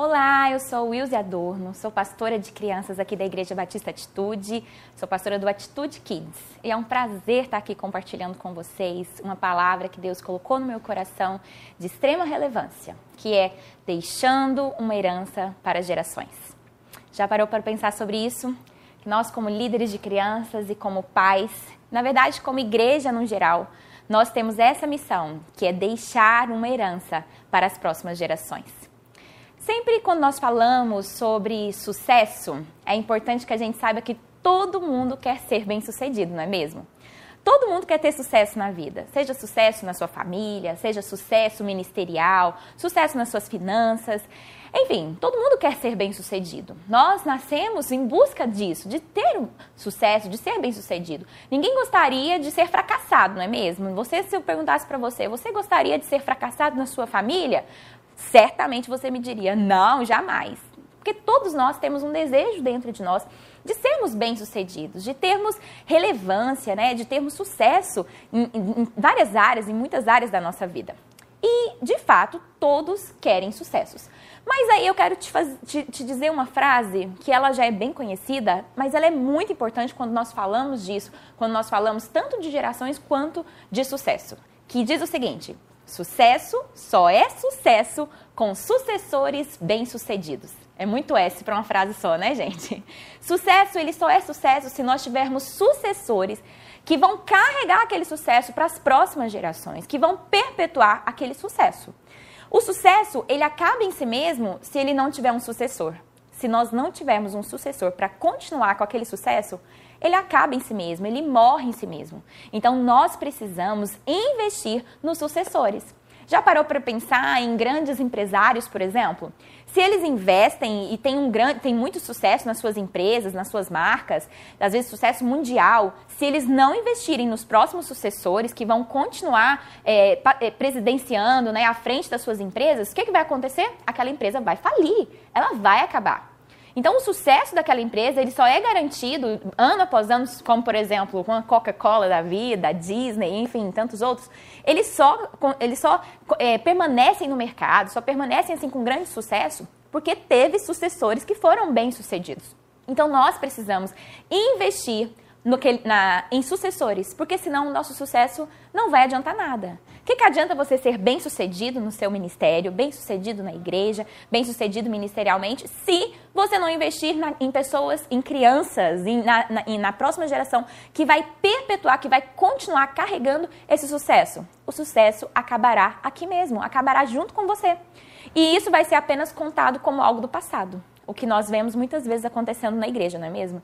Olá, eu sou Wilze Adorno, sou pastora de crianças aqui da Igreja Batista Atitude, sou pastora do Atitude Kids. E é um prazer estar aqui compartilhando com vocês uma palavra que Deus colocou no meu coração de extrema relevância, que é deixando uma herança para gerações. Já parou para pensar sobre isso? Que nós, como líderes de crianças e como pais, na verdade, como igreja no geral, nós temos essa missão, que é deixar uma herança para as próximas gerações. Sempre quando nós falamos sobre sucesso, é importante que a gente saiba que todo mundo quer ser bem-sucedido, não é mesmo? Todo mundo quer ter sucesso na vida, seja sucesso na sua família, seja sucesso ministerial, sucesso nas suas finanças. Enfim, todo mundo quer ser bem-sucedido. Nós nascemos em busca disso, de ter um sucesso, de ser bem-sucedido. Ninguém gostaria de ser fracassado, não é mesmo? Você, se eu perguntasse para você, você gostaria de ser fracassado na sua família? Certamente você me diria: não, jamais. Porque todos nós temos um desejo dentro de nós de sermos bem-sucedidos, de termos relevância, né, de termos sucesso em, em, em várias áreas, em muitas áreas da nossa vida. E, de fato, todos querem sucessos. Mas aí eu quero te, faz, te, te, dizer uma frase que ela já é bem conhecida, mas ela é muito importante quando nós falamos disso, quando nós falamos tanto de gerações quanto de sucesso. Que diz o seguinte: Sucesso só é sucesso com sucessores bem-sucedidos. É muito S para uma frase só, né, gente? Sucesso, ele só é sucesso se nós tivermos sucessores que vão carregar aquele sucesso para as próximas gerações, que vão perpetuar aquele sucesso. O sucesso, ele acaba em si mesmo se ele não tiver um sucessor. Se nós não tivermos um sucessor para continuar com aquele sucesso, ele acaba em si mesmo, ele morre em si mesmo. Então nós precisamos investir nos sucessores. Já parou para pensar em grandes empresários, por exemplo? Se eles investem e têm, um grande, têm muito sucesso nas suas empresas, nas suas marcas, às vezes sucesso mundial, se eles não investirem nos próximos sucessores que vão continuar é, é, presidenciando né, à frente das suas empresas, o que, que vai acontecer? Aquela empresa vai falir, ela vai acabar. Então, o sucesso daquela empresa ele só é garantido ano após ano, como por exemplo, com a Coca-Cola da vida, a Disney, enfim, tantos outros. Eles só, eles só é, permanecem no mercado, só permanecem assim com grande sucesso porque teve sucessores que foram bem-sucedidos. Então, nós precisamos investir no que, na, em sucessores, porque senão o nosso sucesso não vai adiantar nada. Que, que adianta você ser bem sucedido no seu ministério, bem sucedido na igreja, bem sucedido ministerialmente, se você não investir na, em pessoas, em crianças, em, na, na, na próxima geração, que vai perpetuar, que vai continuar carregando esse sucesso? O sucesso acabará aqui mesmo, acabará junto com você. E isso vai ser apenas contado como algo do passado. O que nós vemos muitas vezes acontecendo na igreja, não é mesmo?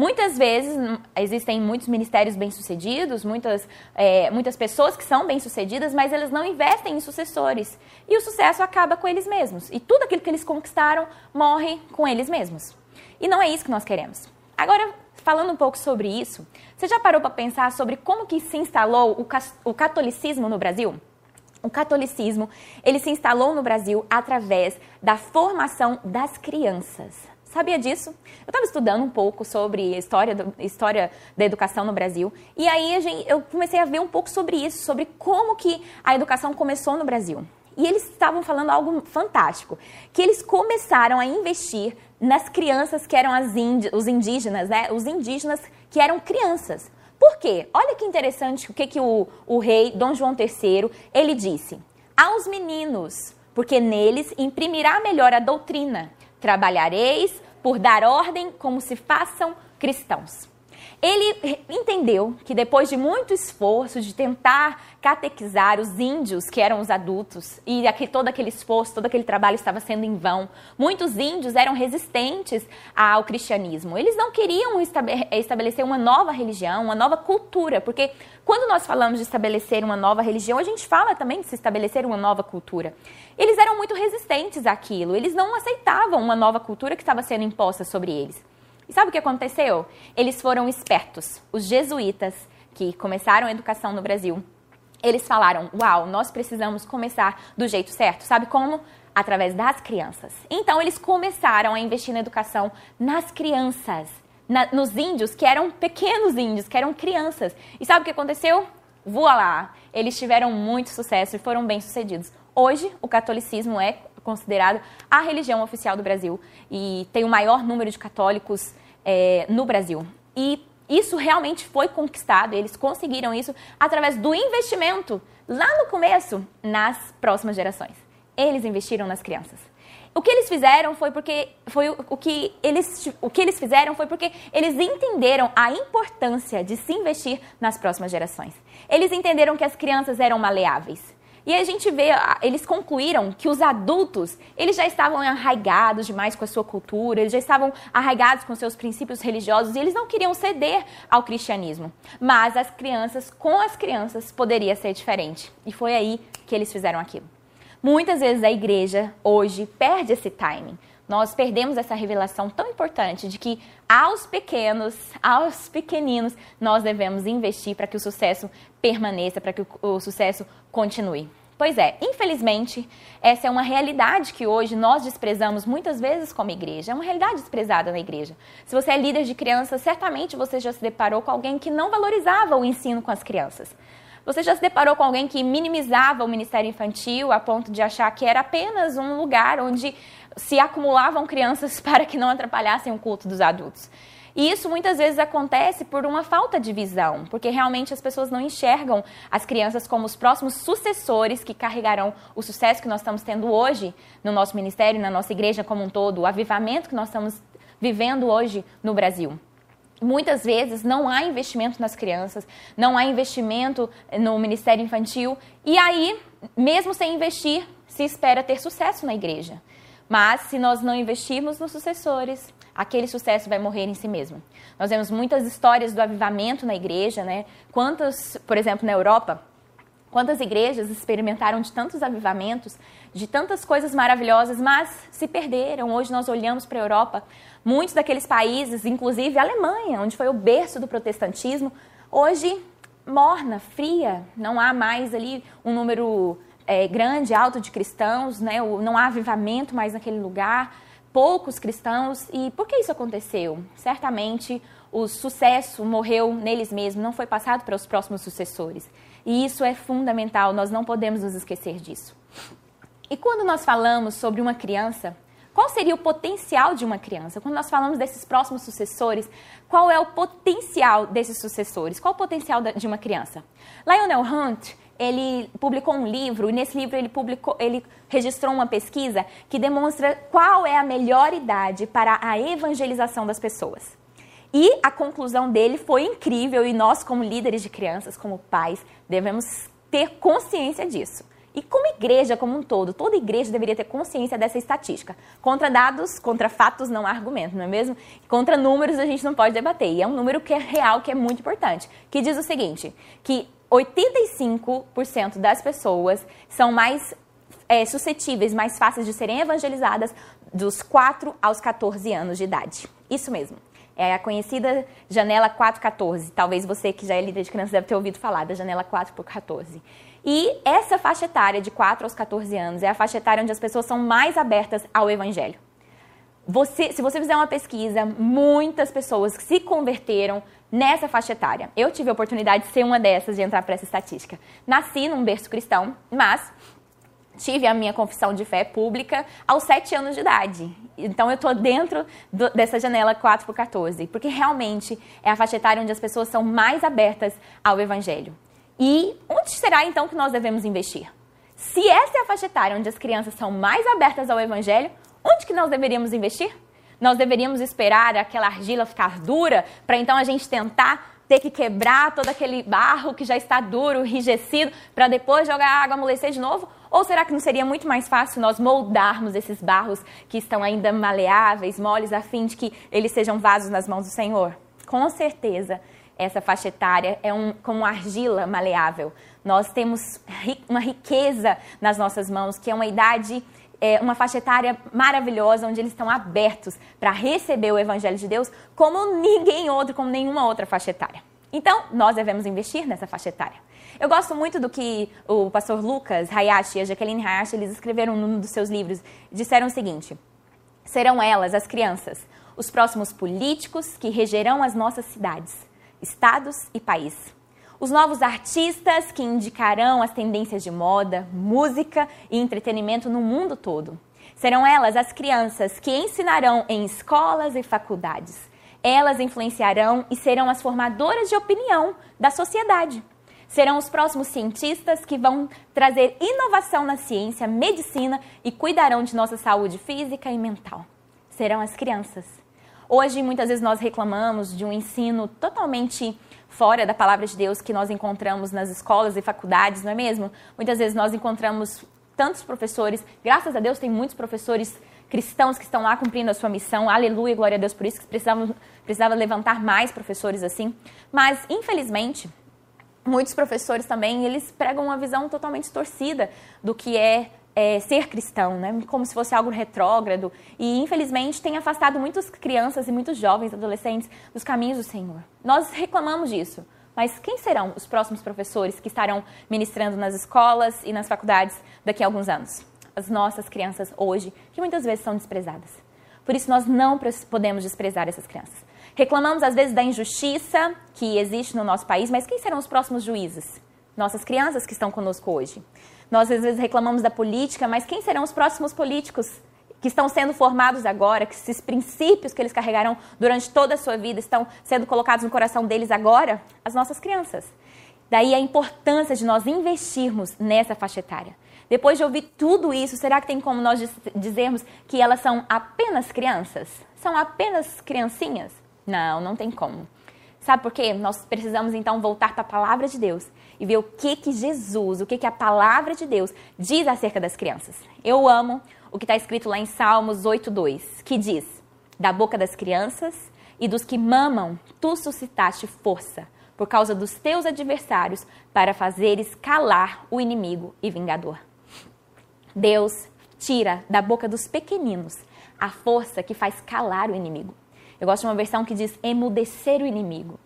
Muitas vezes existem muitos ministérios bem-sucedidos, muitas, é, muitas pessoas que são bem-sucedidas, mas elas não investem em sucessores. E o sucesso acaba com eles mesmos. E tudo aquilo que eles conquistaram morre com eles mesmos. E não é isso que nós queremos. Agora, falando um pouco sobre isso, você já parou para pensar sobre como que se instalou o catolicismo no Brasil? O catolicismo, ele se instalou no Brasil através da formação das crianças. Sabia disso? Eu estava estudando um pouco sobre história, do, história da educação no Brasil e aí eu comecei a ver um pouco sobre isso, sobre como que a educação começou no Brasil. E eles estavam falando algo fantástico, que eles começaram a investir nas crianças que eram indi os indígenas, né? Os indígenas que eram crianças. Por quê? Olha que interessante o que, que o, o rei Dom João III, ele disse. Aos meninos, porque neles imprimirá melhor a doutrina Trabalhareis por dar ordem como se façam cristãos. Ele entendeu que depois de muito esforço de tentar catequizar os índios, que eram os adultos, e aqui, todo aquele esforço, todo aquele trabalho estava sendo em vão, muitos índios eram resistentes ao cristianismo. Eles não queriam estabelecer uma nova religião, uma nova cultura, porque quando nós falamos de estabelecer uma nova religião, a gente fala também de se estabelecer uma nova cultura. Eles eram muito resistentes àquilo, eles não aceitavam uma nova cultura que estava sendo imposta sobre eles. E sabe o que aconteceu? Eles foram espertos. Os jesuítas, que começaram a educação no Brasil, eles falaram: Uau, nós precisamos começar do jeito certo. Sabe como? Através das crianças. Então, eles começaram a investir na educação nas crianças, na, nos índios, que eram pequenos índios, que eram crianças. E sabe o que aconteceu? Voa lá! Eles tiveram muito sucesso e foram bem-sucedidos. Hoje, o catolicismo é considerado a religião oficial do Brasil e tem o maior número de católicos é, no Brasil. E isso realmente foi conquistado, eles conseguiram isso através do investimento lá no começo nas próximas gerações. Eles investiram nas crianças. O que eles fizeram foi porque foi o que eles o que eles fizeram foi porque eles entenderam a importância de se investir nas próximas gerações. Eles entenderam que as crianças eram maleáveis. E a gente vê, eles concluíram que os adultos, eles já estavam arraigados demais com a sua cultura, eles já estavam arraigados com seus princípios religiosos e eles não queriam ceder ao cristianismo. Mas as crianças, com as crianças, poderia ser diferente. E foi aí que eles fizeram aquilo. Muitas vezes a igreja hoje perde esse timing. Nós perdemos essa revelação tão importante de que aos pequenos, aos pequeninos, nós devemos investir para que o sucesso permaneça, para que o, sucesso continue. Pois é, infelizmente, essa é uma realidade que hoje nós desprezamos muitas vezes como igreja. É uma realidade desprezada na igreja. Se você é líder de crianças, certamente você já se deparou com alguém que não valorizava o ensino com as crianças. Você já se deparou com alguém que minimizava o ministério infantil a ponto de achar que era apenas um lugar onde se acumulavam crianças para que não atrapalhassem o culto dos adultos? E isso muitas vezes acontece por uma falta de visão, porque realmente as pessoas não enxergam as crianças como os próximos sucessores que carregarão o sucesso que nós estamos tendo hoje no nosso ministério, na nossa igreja como um todo, o avivamento que nós estamos vivendo hoje no Brasil. Muitas vezes não há investimento nas crianças, não há investimento no Ministério Infantil, e aí, mesmo sem investir, se espera ter sucesso na igreja. Mas se nós não investirmos nos sucessores, aquele sucesso vai morrer em si mesmo. Nós vemos muitas histórias do avivamento na igreja, né? Quantas, por exemplo, na Europa, quantas igrejas experimentaram de tantos avivamentos, de tantas coisas maravilhosas, mas se perderam. Hoje nós olhamos para a Europa, Muitos daqueles países, inclusive a Alemanha, onde foi o berço do protestantismo, hoje morna, fria, não há mais ali um número é, grande, alto de cristãos, né? não há avivamento mais naquele lugar, poucos cristãos. E por que isso aconteceu? Certamente o sucesso morreu neles mesmos, não foi passado para os próximos sucessores. E isso é fundamental, nós não podemos nos esquecer disso. E quando nós falamos sobre uma criança, qual seria o potencial de uma criança? Quando nós falamos desses próximos sucessores, qual é o potencial desses sucessores? Qual o potencial de uma criança? Lionel Hunt, ele publicou um livro e nesse livro ele publicou, ele registrou uma pesquisa que demonstra qual é a melhor idade para a evangelização das pessoas. E a conclusão dele foi incrível e nós como líderes de crianças, como pais, devemos ter consciência disso. E como igreja como um todo, toda igreja deveria ter consciência dessa estatística. Contra dados, contra fatos não há argumento, não é mesmo? Contra números a gente não pode debater. E é um número que é real, que é muito importante, que diz o seguinte, que 85% das pessoas são mais é, suscetíveis, mais fáceis de serem evangelizadas dos 4 aos 14 anos de idade. Isso mesmo. É a conhecida janela 414. Talvez você que já é líder de crianças deve ter ouvido falar da janela 4 por 14. E essa faixa etária de 4 aos 14 anos é a faixa etária onde as pessoas são mais abertas ao evangelho. Você, se você fizer uma pesquisa, muitas pessoas se converteram nessa faixa etária. Eu tive a oportunidade de ser uma dessas, de entrar para essa estatística. Nasci num berço cristão, mas tive a minha confissão de fé pública aos 7 anos de idade. Então eu estou dentro do, dessa janela 4 por 14, porque realmente é a faixa etária onde as pessoas são mais abertas ao evangelho. E onde será então que nós devemos investir? Se essa é a faixa etária onde as crianças são mais abertas ao evangelho, onde que nós deveríamos investir? Nós deveríamos esperar aquela argila ficar dura para então a gente tentar ter que quebrar todo aquele barro que já está duro, enrijecido, para depois jogar a água amolecer de novo? Ou será que não seria muito mais fácil nós moldarmos esses barros que estão ainda maleáveis, moles, a fim de que eles sejam vasos nas mãos do Senhor? Com certeza, essa faixa etária é um, como argila maleável. Nós temos uma riqueza nas nossas mãos, que é uma idade, é, uma faixa etária maravilhosa, onde eles estão abertos para receber o Evangelho de Deus como ninguém outro, como nenhuma outra faixa etária. Então, nós devemos investir nessa faixa etária. Eu gosto muito do que o pastor Lucas Hayashi e a Jacqueline Hayashi eles escreveram num dos seus livros. Disseram o seguinte: serão elas, as crianças, os próximos políticos que regerão as nossas cidades estados e país. Os novos artistas que indicarão as tendências de moda, música e entretenimento no mundo todo. Serão elas as crianças que ensinarão em escolas e faculdades. Elas influenciarão e serão as formadoras de opinião da sociedade. Serão os próximos cientistas que vão trazer inovação na ciência, medicina e cuidarão de nossa saúde física e mental. Serão as crianças. Hoje, muitas vezes, nós reclamamos de um ensino totalmente fora da palavra de Deus que nós encontramos nas escolas e faculdades, não é mesmo? Muitas vezes nós encontramos tantos professores, graças a Deus tem muitos professores cristãos que estão lá cumprindo a sua missão, aleluia, glória a Deus por isso, que precisavam, precisava levantar mais professores assim. Mas, infelizmente, muitos professores também, eles pregam uma visão totalmente torcida do que é, é, ser cristão, né? como se fosse algo retrógrado. E, infelizmente, tem afastado muitas crianças e muitos jovens, adolescentes, dos caminhos do Senhor. Nós reclamamos disso. Mas quem serão os próximos professores que estarão ministrando nas escolas e nas faculdades daqui a alguns anos? As nossas crianças hoje, que muitas vezes são desprezadas. Por isso, nós não podemos desprezar essas crianças. Reclamamos às vezes da injustiça que existe no nosso país, mas quem serão os próximos juízes? Nossas crianças que estão conosco hoje. Nós às vezes reclamamos da política, mas quem serão os próximos políticos que estão sendo formados agora, que esses princípios que eles carregarão durante toda a sua vida estão sendo colocados no coração deles agora? As nossas crianças. Daí a importância de nós investirmos nessa faixa etária. Depois de ouvir tudo isso, será que tem como nós dizermos que elas são apenas crianças? São apenas criancinhas? Não, não tem como. Sabe por quê? Nós precisamos então voltar para a palavra de Deus e ver o que que Jesus, o que que a palavra de Deus diz acerca das crianças. Eu amo o que está escrito lá em Salmos 8:2, que diz: Da boca das crianças e dos que mamam, tu suscitaste força por causa dos teus adversários para fazeres calar o inimigo e vingador. Deus tira da boca dos pequeninos a força que faz calar o inimigo. Eu gosto de uma versão que diz emudecer o inimigo.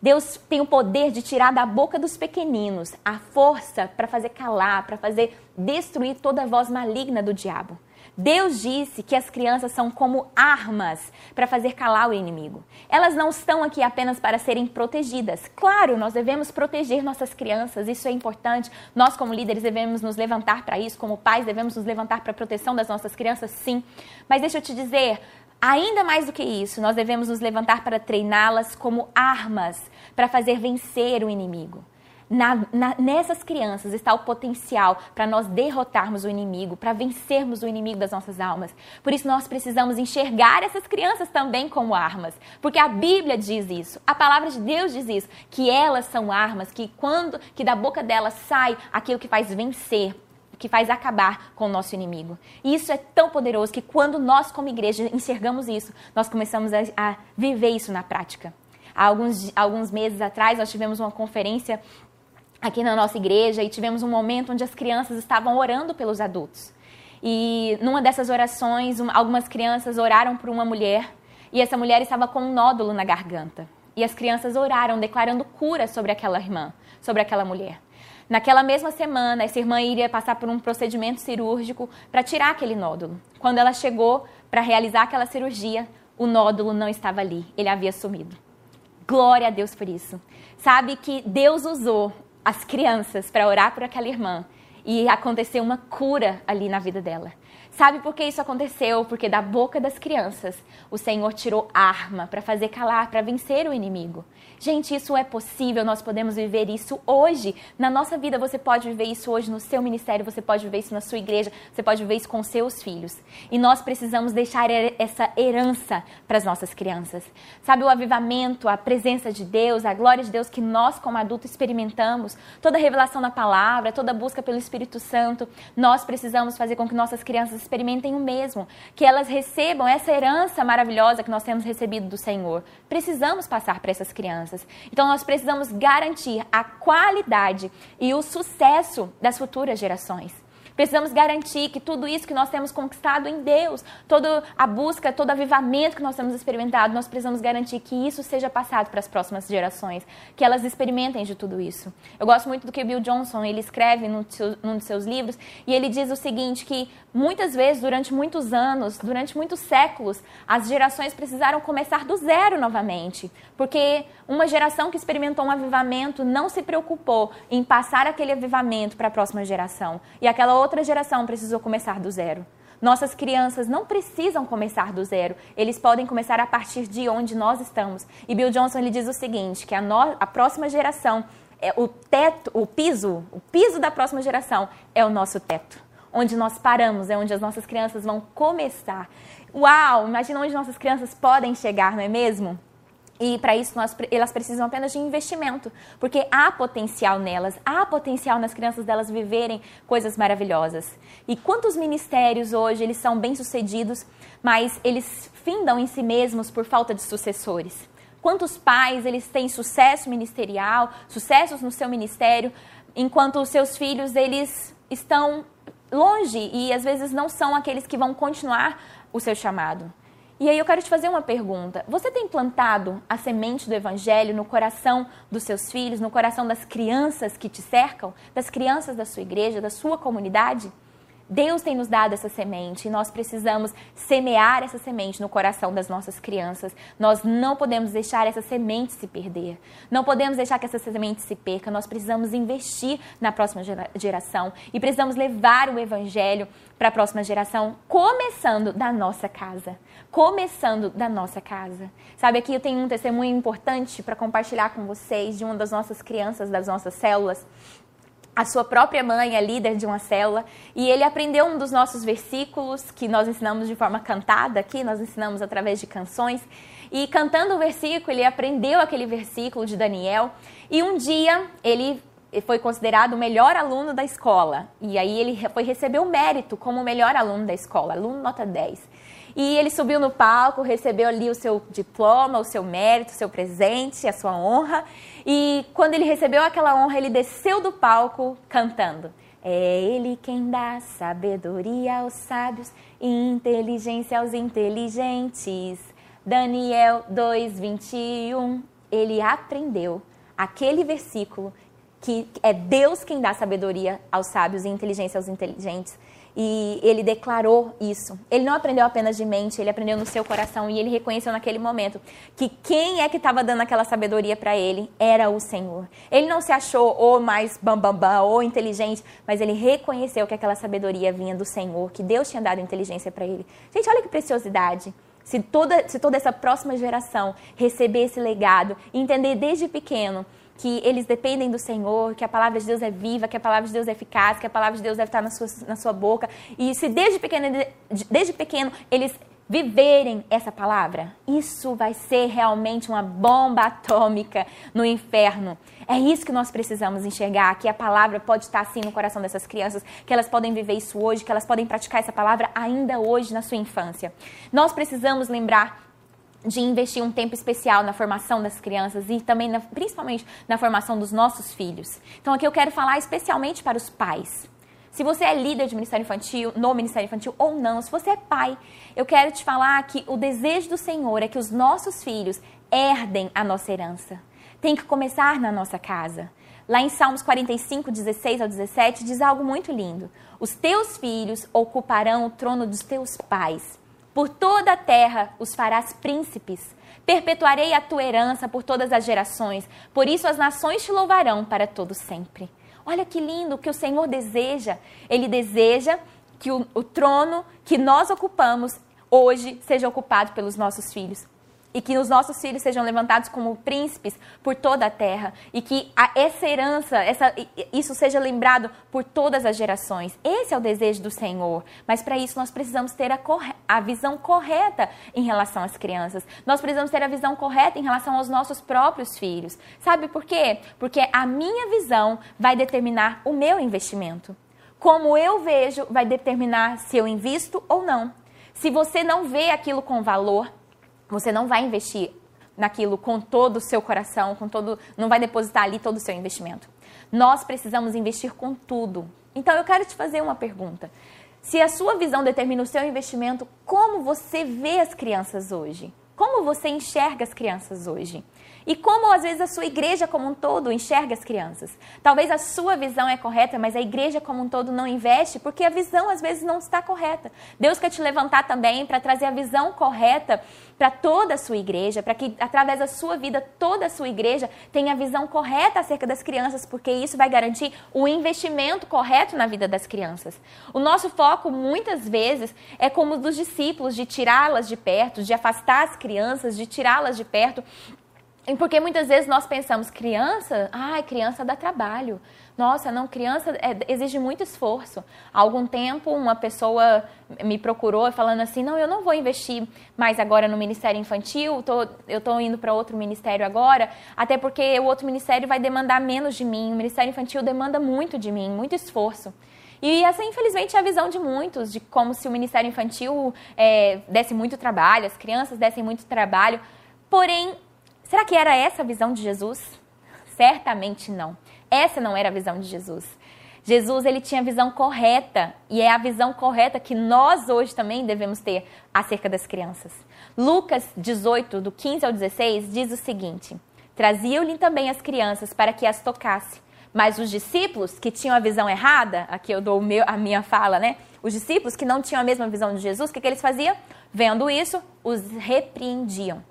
Deus tem o poder de tirar da boca dos pequeninos a força para fazer calar, para fazer destruir toda a voz maligna do diabo. Deus disse que as crianças são como armas para fazer calar o inimigo. Elas não estão aqui apenas para serem protegidas. Claro, nós devemos proteger nossas crianças, isso é importante. Nós, como líderes, devemos nos levantar para isso, como pais, devemos nos levantar para a proteção das nossas crianças, sim. Mas deixa eu te dizer, Ainda mais do que isso, nós devemos nos levantar para treiná-las como armas para fazer vencer o inimigo. Na, na, nessas crianças está o potencial para nós derrotarmos o inimigo, para vencermos o inimigo das nossas almas. Por isso nós precisamos enxergar essas crianças também como armas, porque a Bíblia diz isso, a palavra de Deus diz isso, que elas são armas, que quando que da boca delas sai aquilo que faz vencer que faz acabar com o nosso inimigo. E isso é tão poderoso que quando nós, como igreja, enxergamos isso, nós começamos a, a viver isso na prática. Há alguns, alguns meses atrás, nós tivemos uma conferência aqui na nossa igreja e tivemos um momento onde as crianças estavam orando pelos adultos. E numa dessas orações, algumas crianças oraram por uma mulher e essa mulher estava com um nódulo na garganta. E as crianças oraram, declarando cura sobre aquela irmã, sobre aquela mulher. Naquela mesma semana, essa irmã iria passar por um procedimento cirúrgico para tirar aquele nódulo. Quando ela chegou para realizar aquela cirurgia, o nódulo não estava ali, ele havia sumido. Glória a Deus por isso. Sabe que Deus usou as crianças para orar por aquela irmã e aconteceu uma cura ali na vida dela. Sabe por que isso aconteceu? Porque da boca das crianças o Senhor tirou arma para fazer calar, para vencer o inimigo. Gente, isso é possível, nós podemos viver isso hoje. Na nossa vida, você pode viver isso hoje no seu ministério, você pode viver isso na sua igreja, você pode viver isso com seus filhos. E nós precisamos deixar essa herança para as nossas crianças. Sabe, o avivamento, a presença de Deus, a glória de Deus que nós, como adultos, experimentamos, toda revelação na palavra, toda busca pelo Espírito Santo, nós precisamos fazer com que nossas crianças experimentem o mesmo, que elas recebam essa herança maravilhosa que nós temos recebido do Senhor. Precisamos passar para essas crianças crianças. Então nós precisamos garantir a qualidade e o sucesso das futuras gerações. Precisamos garantir que tudo isso que nós temos conquistado em Deus, toda a busca, todo avivamento que nós temos experimentado, nós precisamos garantir que isso seja passado para as próximas gerações, que elas experimentem de tudo isso. Eu gosto muito do que Bill Johnson, ele escreve num, num de seus livros, e ele diz o seguinte, que muitas vezes, durante muitos anos, durante muitos séculos, as gerações precisaram começar do zero novamente, porque uma geração que experimentou um avivamento não se preocupou em passar aquele avivamento para a próxima geração, e aquela outra outra geração precisou começar do zero. Nossas crianças não precisam começar do zero, eles podem começar a partir de onde nós estamos. E Bill Johnson ele diz o seguinte, que a, no, a próxima geração, é o teto, o piso, o piso da próxima geração é o nosso teto. Onde nós paramos, é onde as nossas crianças vão começar. Uau, imagina onde nossas crianças podem chegar, não é mesmo? E para isso nós, elas precisam apenas de investimento, porque há potencial nelas, há potencial nas crianças delas viverem coisas maravilhosas. E quantos ministérios hoje eles são bem-sucedidos, mas eles findam em si mesmos por falta de sucessores? Quantos pais eles têm sucesso ministerial, sucessos no seu ministério, enquanto os seus filhos eles estão longe e às vezes não são aqueles que vão continuar o seu chamado? E aí eu quero te fazer uma pergunta. Você tem plantado a semente do evangelho no coração dos seus filhos, no coração das crianças que te cercam, das crianças da sua igreja, da sua comunidade? Deus tem nos dado essa semente e nós precisamos semear essa semente no coração das nossas crianças. Nós não podemos deixar essa semente se perder. Não podemos deixar que essa semente se perca. Nós precisamos investir na próxima geração e precisamos levar o evangelho para a próxima geração, começando da nossa casa. Começando da nossa casa. Sabe, aqui eu tenho um testemunho importante para compartilhar com vocês de uma das nossas crianças, das nossas células a sua própria mãe é líder de uma célula e ele aprendeu um dos nossos versículos que nós ensinamos de forma cantada aqui, nós ensinamos através de canções. E cantando o versículo, ele aprendeu aquele versículo de Daniel e um dia ele foi considerado o melhor aluno da escola. E aí ele foi receber o mérito como o melhor aluno da escola, aluno nota 10. E ele subiu no palco, recebeu ali o seu diploma, o seu mérito, o seu presente, a sua honra. E quando ele recebeu aquela honra, ele desceu do palco cantando. É ele quem dá sabedoria aos sábios e inteligência aos inteligentes. Daniel 2:21. Ele aprendeu aquele versículo que é Deus quem dá sabedoria aos sábios e inteligência aos inteligentes. E ele declarou isso. Ele não aprendeu apenas de mente, ele aprendeu no seu coração e ele reconheceu naquele momento que quem é que estava dando aquela sabedoria para ele era o Senhor. Ele não se achou ou mais bambambam bam, bam, ou inteligente, mas ele reconheceu que aquela sabedoria vinha do Senhor, que Deus tinha dado inteligência para ele. Gente, olha que preciosidade. Se toda, se toda essa próxima geração receber esse legado entender desde pequeno que eles dependem do Senhor, que a palavra de Deus é viva, que a palavra de Deus é eficaz, que a palavra de Deus deve estar na sua, na sua boca. E se desde pequeno, desde pequeno eles viverem essa palavra, isso vai ser realmente uma bomba atômica no inferno. É isso que nós precisamos enxergar, que a palavra pode estar assim no coração dessas crianças, que elas podem viver isso hoje, que elas podem praticar essa palavra ainda hoje na sua infância. Nós precisamos lembrar de investir um tempo especial na formação das crianças e também, na, principalmente, na formação dos nossos filhos. Então, aqui eu quero falar especialmente para os pais. Se você é líder de Ministério Infantil, no Ministério Infantil ou não, se você é pai, eu quero te falar que o desejo do Senhor é que os nossos filhos herdem a nossa herança. Tem que começar na nossa casa. Lá em Salmos 45, 16 ao 17, diz algo muito lindo: Os teus filhos ocuparão o trono dos teus pais por toda a terra os farás príncipes. Perpetuarei a tua herança por todas as gerações. Por isso as nações te louvarão para todo sempre. Olha que lindo o que o Senhor deseja. Ele deseja que o, o trono que nós ocupamos hoje seja ocupado pelos nossos filhos e que os nossos filhos sejam levantados como príncipes por toda a terra e que a, essa herança, essa, isso seja lembrado por todas as gerações. Esse é o desejo do Senhor. Mas para isso nós precisamos ter a, a visão correta em relação às crianças. Nós precisamos ter a visão correta em relação aos nossos próprios filhos. Sabe por quê? Porque a minha visão vai determinar o meu investimento. Como eu vejo vai determinar se eu invisto ou não. Se você não vê aquilo com valor, você não vai investir naquilo com todo o seu coração, com todo, não vai depositar ali todo o seu investimento. Nós precisamos investir com tudo. Então eu quero te fazer uma pergunta. Se a sua visão determina o seu investimento, como você vê as crianças hoje? Como você enxerga as crianças hoje? E como às vezes a sua igreja como um todo enxerga as crianças. Talvez a sua visão é correta, mas a igreja como um todo não investe porque a visão às vezes não está correta. Deus quer te levantar também para trazer a visão correta para toda a sua igreja, para que através da sua vida toda a sua igreja tenha a visão correta acerca das crianças, porque isso vai garantir o investimento correto na vida das crianças. O nosso foco muitas vezes é como o dos discípulos, de tirá-las de perto, de afastar as crianças, de tirá-las de perto. Porque muitas vezes nós pensamos, criança, ai, criança dá trabalho. Nossa, não, criança é, exige muito esforço. Há algum tempo, uma pessoa me procurou falando assim: não, eu não vou investir mais agora no Ministério Infantil, tô, eu estou indo para outro ministério agora, até porque o outro ministério vai demandar menos de mim. O Ministério Infantil demanda muito de mim, muito esforço. E essa, infelizmente, é a visão de muitos, de como se o Ministério Infantil é, desse muito trabalho, as crianças dessem muito trabalho. Porém, será que era essa a visão de Jesus? Certamente não. Essa não era a visão de Jesus. Jesus ele tinha a visão correta e é a visão correta que nós hoje também devemos ter acerca das crianças. Lucas 18, do 15 ao 16, diz o seguinte: Traziam-lhe também as crianças para que as tocasse. Mas os discípulos que tinham a visão errada, aqui eu dou a minha fala, né? Os discípulos que não tinham a mesma visão de Jesus, o que, que eles faziam? Vendo isso, os repreendiam.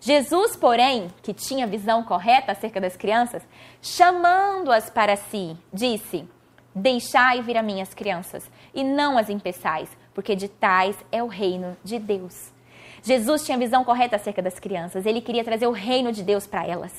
Jesus, porém, que tinha visão correta acerca das crianças, chamando-as para si, disse: Deixai vir a minhas crianças, e não as impeçais, porque de tais é o reino de Deus. Jesus tinha visão correta acerca das crianças, ele queria trazer o reino de Deus para elas.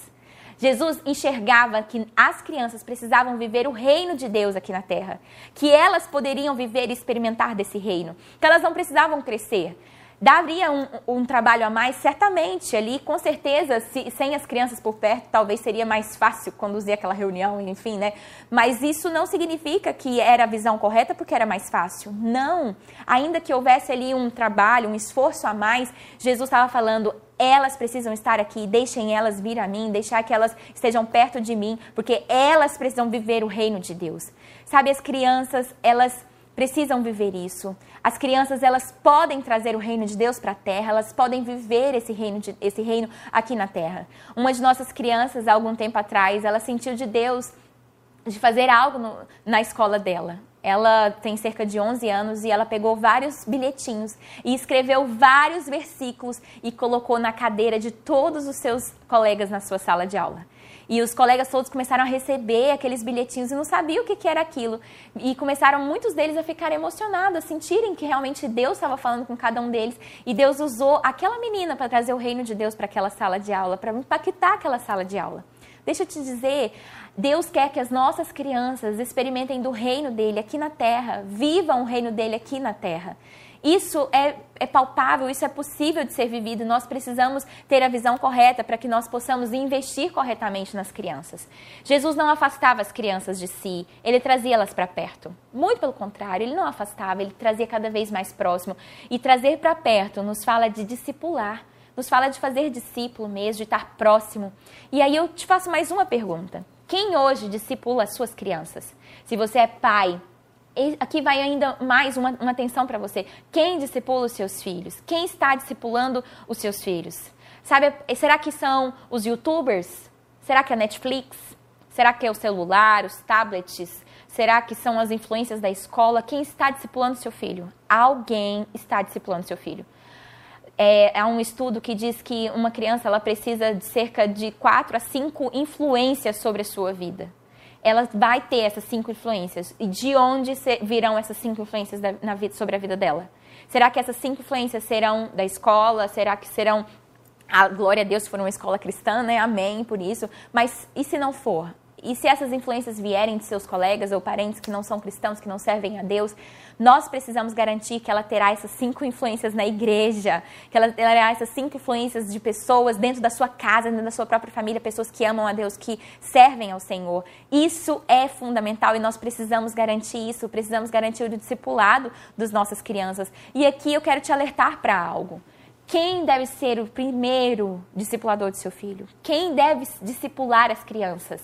Jesus enxergava que as crianças precisavam viver o reino de Deus aqui na terra, que elas poderiam viver e experimentar desse reino, que elas não precisavam crescer, Daria um, um, trabalho a mais, certamente, ali, com certeza, se, sem as crianças por perto, talvez seria mais fácil conduzir aquela reunião, enfim, né? Mas isso não significa que era a visão correta porque era mais fácil. Não. Ainda que houvesse ali um trabalho, um esforço a mais, Jesus estava falando, elas precisam estar aqui, deixem elas vir a mim, deixar que elas estejam perto de mim, porque elas precisam viver o reino de Deus. Sabe, as crianças, elas precisam viver isso. As crianças, elas podem trazer o reino de Deus para a terra, elas podem viver esse reino, de, esse reino aqui na terra. Uma de nossas crianças, há algum tempo atrás, ela sentiu de Deus de fazer algo no, na escola dela. Ela tem cerca de 11 anos e ela pegou vários bilhetinhos e escreveu vários versículos e colocou na cadeira de todos os seus colegas na sua sala de aula. E os colegas todos começaram a receber aqueles bilhetinhos e não sabiam o que, que era aquilo. E começaram muitos deles a ficar emocionados, a sentirem que realmente Deus estava falando com cada um deles. E Deus usou aquela menina para trazer o reino de Deus para aquela sala de aula, para impactar aquela sala de aula. Deixa eu te dizer, Deus quer que as nossas crianças experimentem do reino dele aqui na terra, vivam o reino dele aqui na terra. Isso é, é palpável, isso é possível de ser vivido. Nós precisamos ter a visão correta para que nós possamos investir corretamente nas crianças. Jesus não afastava as crianças de si, ele trazia elas para perto. Muito pelo contrário, ele não afastava, ele trazia cada vez mais próximo. E trazer para perto nos fala de discipular, nos fala de fazer discípulo mesmo, de estar próximo. E aí eu te faço mais uma pergunta. Quem hoje discipula as suas crianças? Se você é pai, aqui vai ainda mais uma, uma atenção para você. Quem discipula os seus filhos? Quem está discipulando os seus filhos? Sabe, será que são os youtubers? Será que é a Netflix? Será que é o celular, os tablets? Será que são as influências da escola? Quem está discipulando seu filho? Alguém está discipulando seu filho. É, há um estudo que diz que uma criança ela precisa de cerca de 4 a 5 influências sobre a sua vida ela vai ter essas cinco influências. E de onde virão essas cinco influências na vida, sobre a vida dela? Será que essas cinco influências serão da escola? Será que serão. A glória a Deus se for uma escola cristã, né? Amém por isso. Mas e se não for? E se essas influências vierem de seus colegas ou parentes que não são cristãos, que não servem a Deus, nós precisamos garantir que ela terá essas cinco influências na igreja, que ela terá essas cinco influências de pessoas dentro da sua casa, dentro da sua própria família, pessoas que amam a Deus, que servem ao Senhor. Isso é fundamental e nós precisamos garantir isso, precisamos garantir o discipulado das nossas crianças. E aqui eu quero te alertar para algo. Quem deve ser o primeiro discipulador de seu filho? Quem deve discipular as crianças?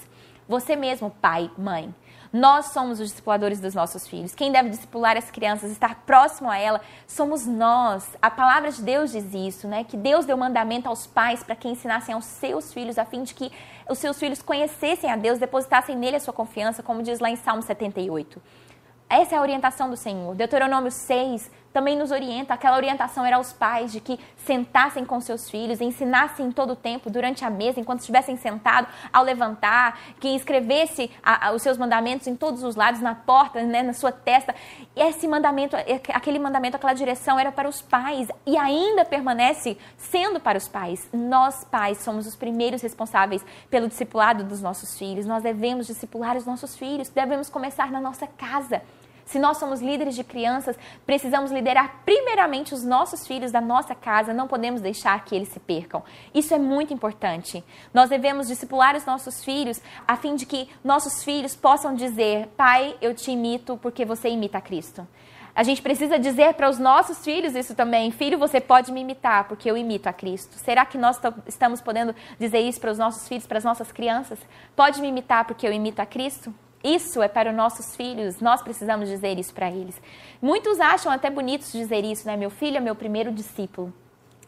Você mesmo, pai, mãe. Nós somos os discipuladores dos nossos filhos. Quem deve discipular as crianças, estar próximo a ela, somos nós. A palavra de Deus diz isso, né? Que Deus deu mandamento aos pais para que ensinassem aos seus filhos, a fim de que os seus filhos conhecessem a Deus, depositassem nele a sua confiança, como diz lá em Salmo 78. Essa é a orientação do Senhor. Deuteronômio 6 também nos orienta. Aquela orientação era aos pais de que sentassem com seus filhos, ensinassem todo o tempo, durante a mesa, enquanto estivessem sentados, ao levantar, que escrevesse a, a, os seus mandamentos em todos os lados, na porta, né, na sua testa. Esse mandamento, aquele mandamento, aquela direção era para os pais e ainda permanece sendo para os pais. Nós, pais, somos os primeiros responsáveis pelo discipulado dos nossos filhos. Nós devemos discipular os nossos filhos, devemos começar na nossa casa. Se nós somos líderes de crianças, precisamos liderar primeiramente os nossos filhos da nossa casa, não podemos deixar que eles se percam. Isso é muito importante. Nós devemos discipular os nossos filhos a fim de que nossos filhos possam dizer: Pai, eu te imito porque você imita Cristo. A gente precisa dizer para os nossos filhos isso também. Filho, você pode me imitar, porque eu imito a Cristo. Será que nós estamos podendo dizer isso para os nossos filhos, para as nossas crianças? Pode me imitar, porque eu imito a Cristo? Isso é para os nossos filhos, nós precisamos dizer isso para eles. Muitos acham até bonito dizer isso, né? Meu filho é meu primeiro discípulo.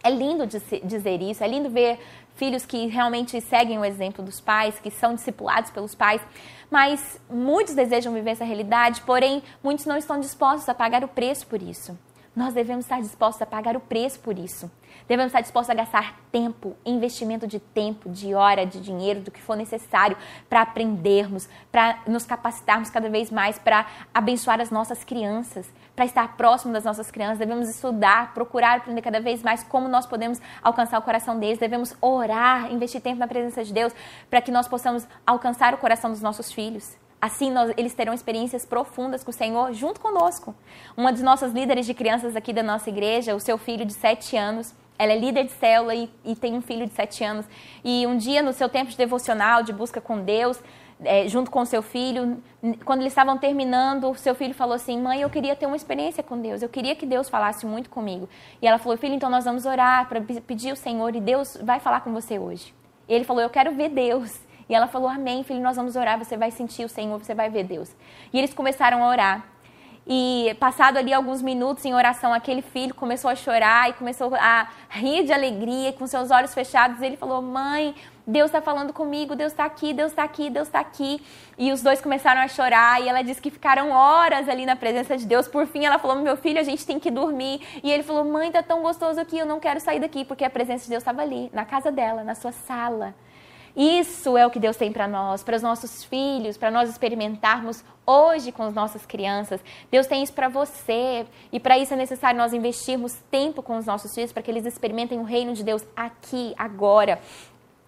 É lindo dizer isso, é lindo ver filhos que realmente seguem o exemplo dos pais, que são discipulados pelos pais, mas muitos desejam viver essa realidade, porém muitos não estão dispostos a pagar o preço por isso. Nós devemos estar dispostos a pagar o preço por isso. Devemos estar dispostos a gastar tempo, investimento de tempo, de hora, de dinheiro, do que for necessário para aprendermos, para nos capacitarmos cada vez mais, para abençoar as nossas crianças, para estar próximo das nossas crianças. Devemos estudar, procurar aprender cada vez mais como nós podemos alcançar o coração deles. Devemos orar, investir tempo na presença de Deus para que nós possamos alcançar o coração dos nossos filhos. Assim, nós, eles terão experiências profundas com o Senhor junto conosco. Uma das nossas líderes de crianças aqui da nossa igreja, o seu filho de sete anos, ela é líder de célula e, e, tem um filho de sete anos. E um dia, no seu tempo de devocional, de busca com Deus, é, junto com seu filho, quando eles estavam terminando, o seu filho falou assim: Mãe, eu queria ter uma experiência com Deus, eu queria que Deus falasse muito comigo. E ela falou: Filho, então nós vamos orar para pedir ao Senhor e Deus vai falar com você hoje. E ele falou: Eu quero ver Deus. E ela falou: Amém, filho, nós vamos orar, você vai sentir o Senhor, você vai ver Deus. E eles começaram a orar. E passado ali alguns minutos em oração, aquele filho começou a chorar e começou a rir de alegria, com seus olhos fechados. Ele falou: Mãe, Deus está falando comigo, Deus está aqui, Deus está aqui, Deus está aqui. E os dois começaram a chorar e ela disse que ficaram horas ali na presença de Deus. Por fim, ela falou: Meu filho, a gente tem que dormir. E ele falou: Mãe, tá tão gostoso aqui, eu não quero sair daqui, porque a presença de Deus estava ali, na casa dela, na sua sala. Isso é o que Deus tem para nós, para os nossos filhos, para nós experimentarmos hoje com as nossas crianças. Deus tem isso para você e para isso é necessário nós investirmos tempo com os nossos filhos para que eles experimentem o reino de Deus aqui, agora.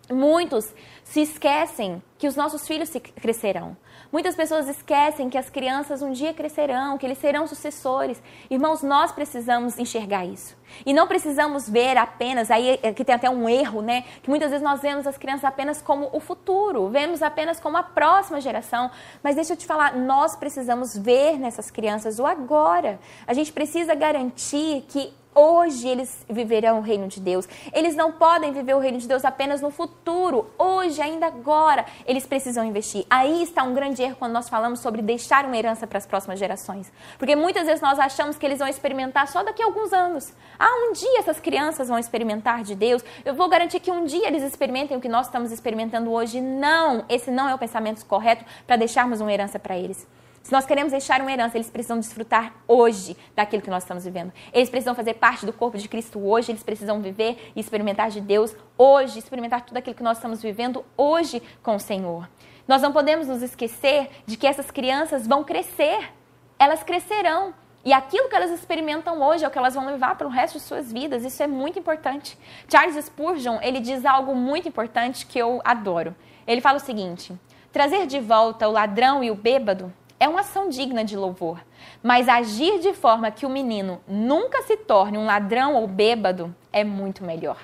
Muitos se esquecem que os nossos filhos crescerão. Muitas pessoas esquecem que as crianças um dia crescerão, que eles serão sucessores. Irmãos, nós precisamos enxergar isso. E não precisamos ver apenas, aí é que tem até um erro, né? Que muitas vezes nós vemos as crianças apenas como o futuro, vemos apenas como a próxima geração. Mas deixa eu te falar, nós precisamos ver nessas crianças o agora. A gente precisa garantir que Hoje eles viverão o reino de Deus. Eles não podem viver o reino de Deus apenas no futuro. Hoje, ainda agora, eles precisam investir. Aí está um grande erro quando nós falamos sobre deixar uma herança para as próximas gerações. Porque muitas vezes nós achamos que eles vão experimentar só daqui a alguns anos. Ah, um dia essas crianças vão experimentar de Deus. Eu vou garantir que um dia eles experimentem o que nós estamos experimentando hoje. Não, esse não é o pensamento correto para deixarmos uma herança para eles. Se nós queremos deixar uma herança, eles precisam desfrutar hoje daquilo que nós estamos vivendo. Eles precisam fazer parte do corpo de Cristo hoje, eles precisam viver e experimentar de Deus hoje, experimentar tudo aquilo que nós estamos vivendo hoje com o Senhor. Nós não podemos nos esquecer de que essas crianças vão crescer. Elas crescerão. E aquilo que elas experimentam hoje é o que elas vão levar para o resto de suas vidas. Isso é muito importante. Charles Spurgeon, ele diz algo muito importante que eu adoro. Ele fala o seguinte: trazer de volta o ladrão e o bêbado é uma ação digna de louvor. Mas agir de forma que o menino nunca se torne um ladrão ou bêbado é muito melhor.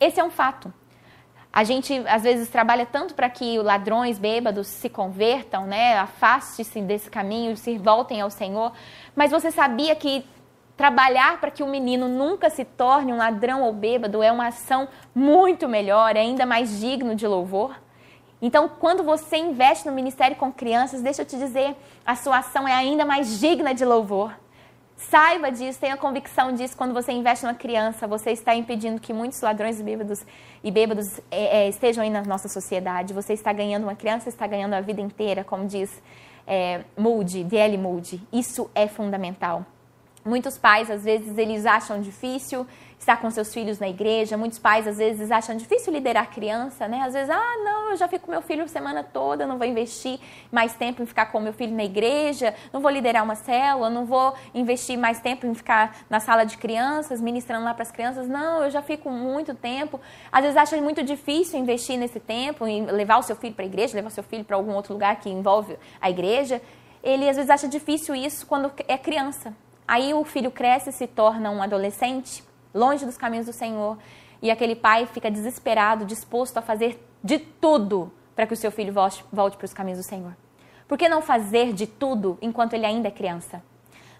Esse é um fato. A gente às vezes trabalha tanto para que ladrões, bêbados se convertam, né? Afaste-se desse caminho, se voltem ao Senhor. Mas você sabia que trabalhar para que o menino nunca se torne um ladrão ou bêbado é uma ação muito melhor, é ainda mais digno de louvor? Então, quando você investe no ministério com crianças, deixa eu te dizer, a sua ação é ainda mais digna de louvor. Saiba disso, tenha convicção disso. Quando você investe numa criança, você está impedindo que muitos ladrões e bêbados, e bêbados é, é, estejam aí na nossa sociedade. Você está ganhando uma criança, está ganhando a vida inteira, como diz é, Moody, D.L. Moody. Isso é fundamental. Muitos pais, às vezes, eles acham difícil estar com seus filhos na igreja. Muitos pais, às vezes, acham difícil liderar criança, né? Às vezes, ah, não, eu já fico com meu filho a semana toda, não vou investir mais tempo em ficar com meu filho na igreja, não vou liderar uma célula, não vou investir mais tempo em ficar na sala de crianças, ministrando lá para as crianças. Não, eu já fico muito tempo. Às vezes, acham muito difícil investir nesse tempo, em levar o seu filho para a igreja, levar o seu filho para algum outro lugar que envolve a igreja. Ele, às vezes, acha difícil isso quando é criança. Aí o filho cresce se torna um adolescente, longe dos caminhos do Senhor, e aquele pai fica desesperado, disposto a fazer de tudo para que o seu filho volte, volte para os caminhos do Senhor. Por que não fazer de tudo enquanto ele ainda é criança?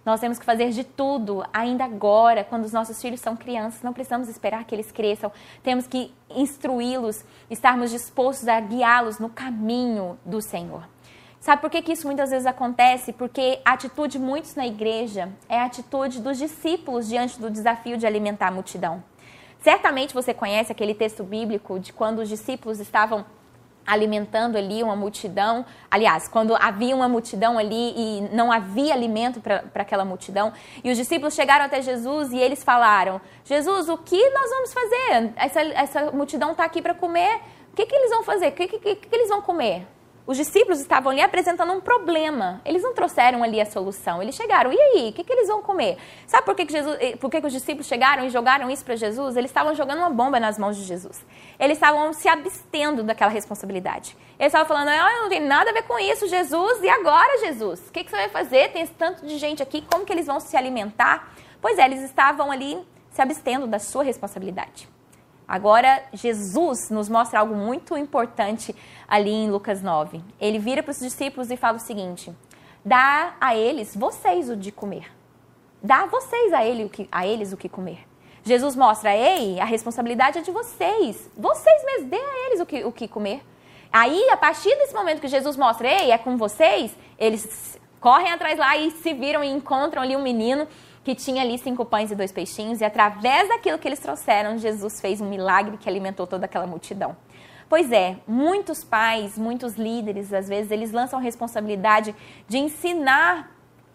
Nós temos que fazer de tudo ainda agora, quando os nossos filhos são crianças. Não precisamos esperar que eles cresçam. Temos que instruí-los, estarmos dispostos a guiá-los no caminho do Senhor. Sabe por que, que isso muitas vezes acontece? Porque a atitude de muitos na igreja é a atitude dos discípulos diante do desafio de alimentar a multidão. Certamente você conhece aquele texto bíblico de quando os discípulos estavam alimentando ali uma multidão. Aliás, quando havia uma multidão ali e não havia alimento para aquela multidão, e os discípulos chegaram até Jesus e eles falaram: Jesus, o que nós vamos fazer? Essa, essa multidão está aqui para comer. O que, que eles vão fazer? O que, que, que, que eles vão comer? Os discípulos estavam ali apresentando um problema. Eles não trouxeram ali a solução. Eles chegaram, e aí? O que, que eles vão comer? Sabe por que, que, Jesus, eh, por que, que os discípulos chegaram e jogaram isso para Jesus? Eles estavam jogando uma bomba nas mãos de Jesus. Eles estavam se abstendo daquela responsabilidade. Eles estavam falando, ah, não tem nada a ver com isso, Jesus. E agora, Jesus? O que, que você vai fazer? Tem esse tanto de gente aqui, como que eles vão se alimentar? Pois é, eles estavam ali se abstendo da sua responsabilidade. Agora, Jesus nos mostra algo muito importante ali em Lucas 9. Ele vira para os discípulos e fala o seguinte: dá a eles vocês o de comer. Dá vocês a, ele a eles o que comer. Jesus mostra, ei, a responsabilidade é de vocês. Vocês mesmos, dê a eles o que, o que comer. Aí, a partir desse momento que Jesus mostra, ei, é com vocês, eles correm atrás lá e se viram e encontram ali um menino que tinha ali cinco pães e dois peixinhos, e através daquilo que eles trouxeram, Jesus fez um milagre que alimentou toda aquela multidão. Pois é, muitos pais, muitos líderes, às vezes, eles lançam a responsabilidade de ensinar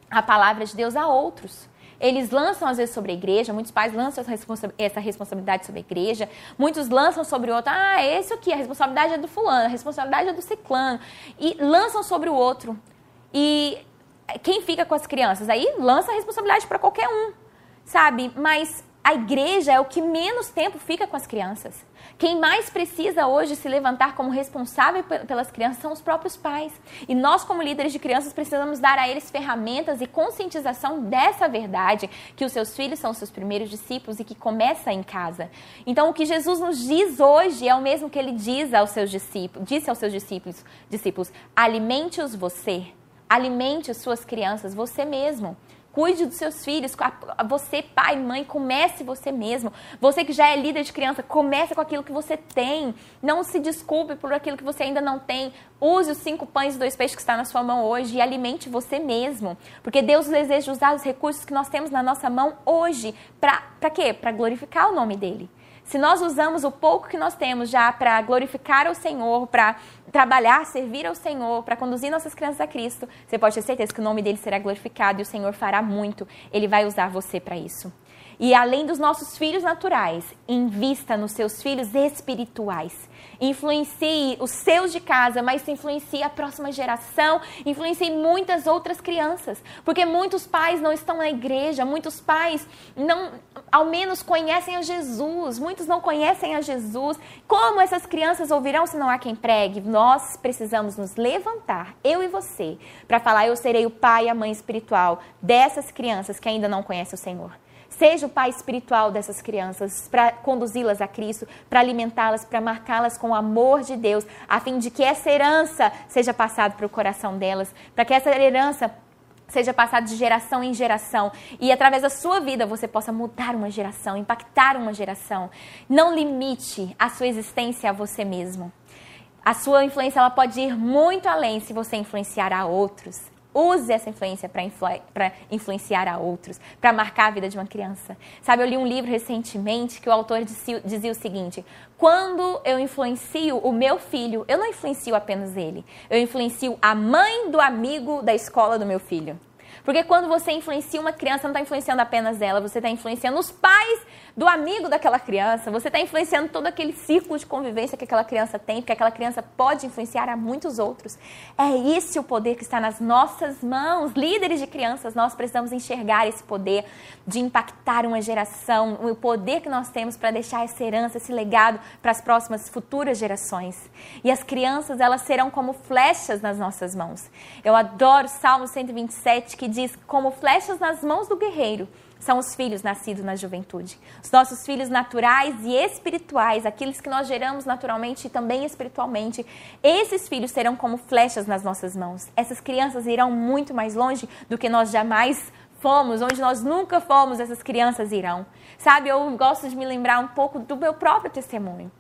a palavra de Deus a outros. Eles lançam, às vezes, sobre a igreja, muitos pais lançam essa, responsa essa responsabilidade sobre a igreja, muitos lançam sobre o outro, ah, esse aqui, a responsabilidade é do fulano, a responsabilidade é do ciclano, e lançam sobre o outro. E quem fica com as crianças? Aí lança a responsabilidade para qualquer um, sabe? Mas a igreja é o que menos tempo fica com as crianças. Quem mais precisa hoje se levantar como responsável pelas crianças são os próprios pais. E nós, como líderes de crianças, precisamos dar a eles ferramentas e conscientização dessa verdade, que os seus filhos são os seus primeiros discípulos e que começa em casa. Então, o que Jesus nos diz hoje é o mesmo que ele diz aos seus discípulos, disse aos seus discípulos, discípulos: alimente-os você Alimente as suas crianças, você mesmo. Cuide dos seus filhos. Você, pai, mãe, comece você mesmo. Você que já é líder de criança, comece com aquilo que você tem. Não se desculpe por aquilo que você ainda não tem. Use os cinco pães e dois peixes que está na sua mão hoje e alimente você mesmo. Porque Deus deseja usar os recursos que nós temos na nossa mão hoje. Para quê? Para glorificar o nome dele. Se nós usamos o pouco que nós temos já para glorificar o Senhor, para trabalhar, servir ao Senhor, para conduzir nossas crianças a Cristo, você pode ter certeza que o nome dele será glorificado e o Senhor fará muito. Ele vai usar você para isso. E além dos nossos filhos naturais, invista nos seus filhos espirituais influencie os seus de casa, mas influencie a próxima geração, influencie muitas outras crianças, porque muitos pais não estão na igreja, muitos pais não, ao menos conhecem a Jesus, muitos não conhecem a Jesus. Como essas crianças ouvirão se não há quem pregue? Nós precisamos nos levantar, eu e você, para falar: eu serei o pai e a mãe espiritual dessas crianças que ainda não conhecem o Senhor. Seja o pai espiritual dessas crianças para conduzi-las a Cristo, para alimentá-las, para marcá-las com o amor de Deus, a fim de que essa herança seja passada para o coração delas, para que essa herança seja passada de geração em geração e através da sua vida você possa mudar uma geração, impactar uma geração. Não limite a sua existência a você mesmo. A sua influência ela pode ir muito além se você influenciar a outros. Use essa influência para influ influenciar a outros, para marcar a vida de uma criança. Sabe, eu li um livro recentemente que o autor dizia, o seguinte: quando eu influencio o meu filho, eu não influencio apenas ele, eu influencio a mãe do amigo da escola do meu filho. Porque quando você influencia uma criança, não está influenciando apenas ela, você está influenciando os pais do amigo daquela criança, você está influenciando todo aquele círculo de convivência que aquela criança tem, porque aquela criança pode influenciar a muitos outros. É esse o poder que está nas nossas mãos. Líderes de crianças, nós precisamos enxergar esse poder de impactar uma geração, o poder que nós temos para deixar essa herança, esse legado para as próximas futuras gerações. E as crianças, elas serão como flechas nas nossas mãos. Eu adoro Salmo 127 que diz: como flechas nas mãos do guerreiro são os filhos nascidos na juventude. Os nossos filhos naturais e espirituais, aqueles que nós geramos naturalmente e também espiritualmente, esses filhos serão como flechas nas nossas mãos. Essas crianças irão muito mais longe do que nós jamais fomos, onde nós nunca fomos, essas crianças irão. Sabe, eu gosto de me lembrar um pouco do meu próprio testemunho.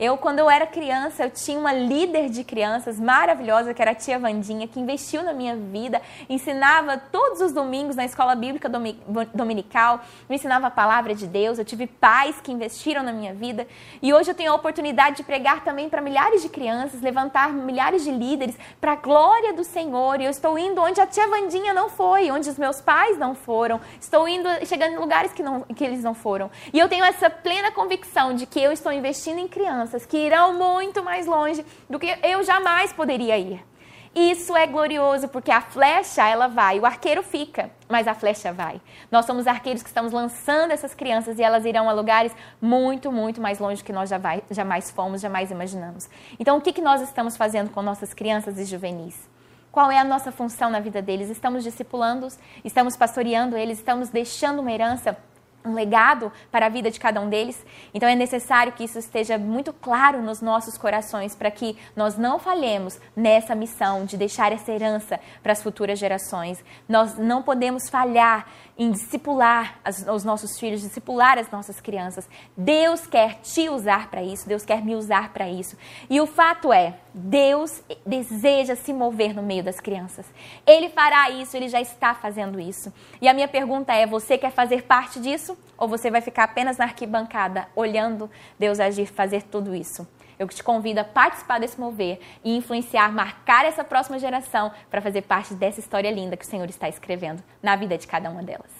Eu, quando eu era criança, eu tinha uma líder de crianças maravilhosa, que era a tia Vandinha, que investiu na minha vida, ensinava todos os domingos na escola bíblica dominical, me ensinava a palavra de Deus. Eu tive pais que investiram na minha vida. E hoje eu tenho a oportunidade de pregar também para milhares de crianças, levantar milhares de líderes para a glória do Senhor. E eu estou indo onde a tia Vandinha não foi, onde os meus pais não foram. Estou indo, chegando em lugares que, não, que eles não foram. E eu tenho essa plena convicção de que eu estou investindo em crianças crianças que irão muito mais longe do que eu jamais poderia ir. Isso é glorioso porque a flecha ela vai, o arqueiro fica, mas a flecha vai. Nós somos arqueiros que estamos lançando essas crianças e elas irão a lugares muito, muito mais longe que nós jamais fomos, jamais imaginamos. Então, o que, que nós estamos fazendo com nossas crianças e juvenis? Qual é a nossa função na vida deles? Estamos discipulando-os, estamos pastoreando eles, estamos deixando uma herança um legado para a vida de cada um deles. Então é necessário que isso esteja muito claro nos nossos corações para que nós não falhemos nessa missão de deixar essa herança para as futuras gerações. Nós não podemos falhar em discipular as, os nossos filhos, discipular as nossas crianças. Deus quer te usar para isso, Deus quer me usar para isso. E o fato é, Deus deseja se mover no meio das crianças. Ele fará isso, ele já está fazendo isso. E a minha pergunta é: você quer fazer parte disso? Ou você vai ficar apenas na arquibancada, olhando Deus agir, fazer tudo isso? Eu te convido a participar desse mover e influenciar, marcar essa próxima geração para fazer parte dessa história linda que o Senhor está escrevendo na vida de cada uma delas.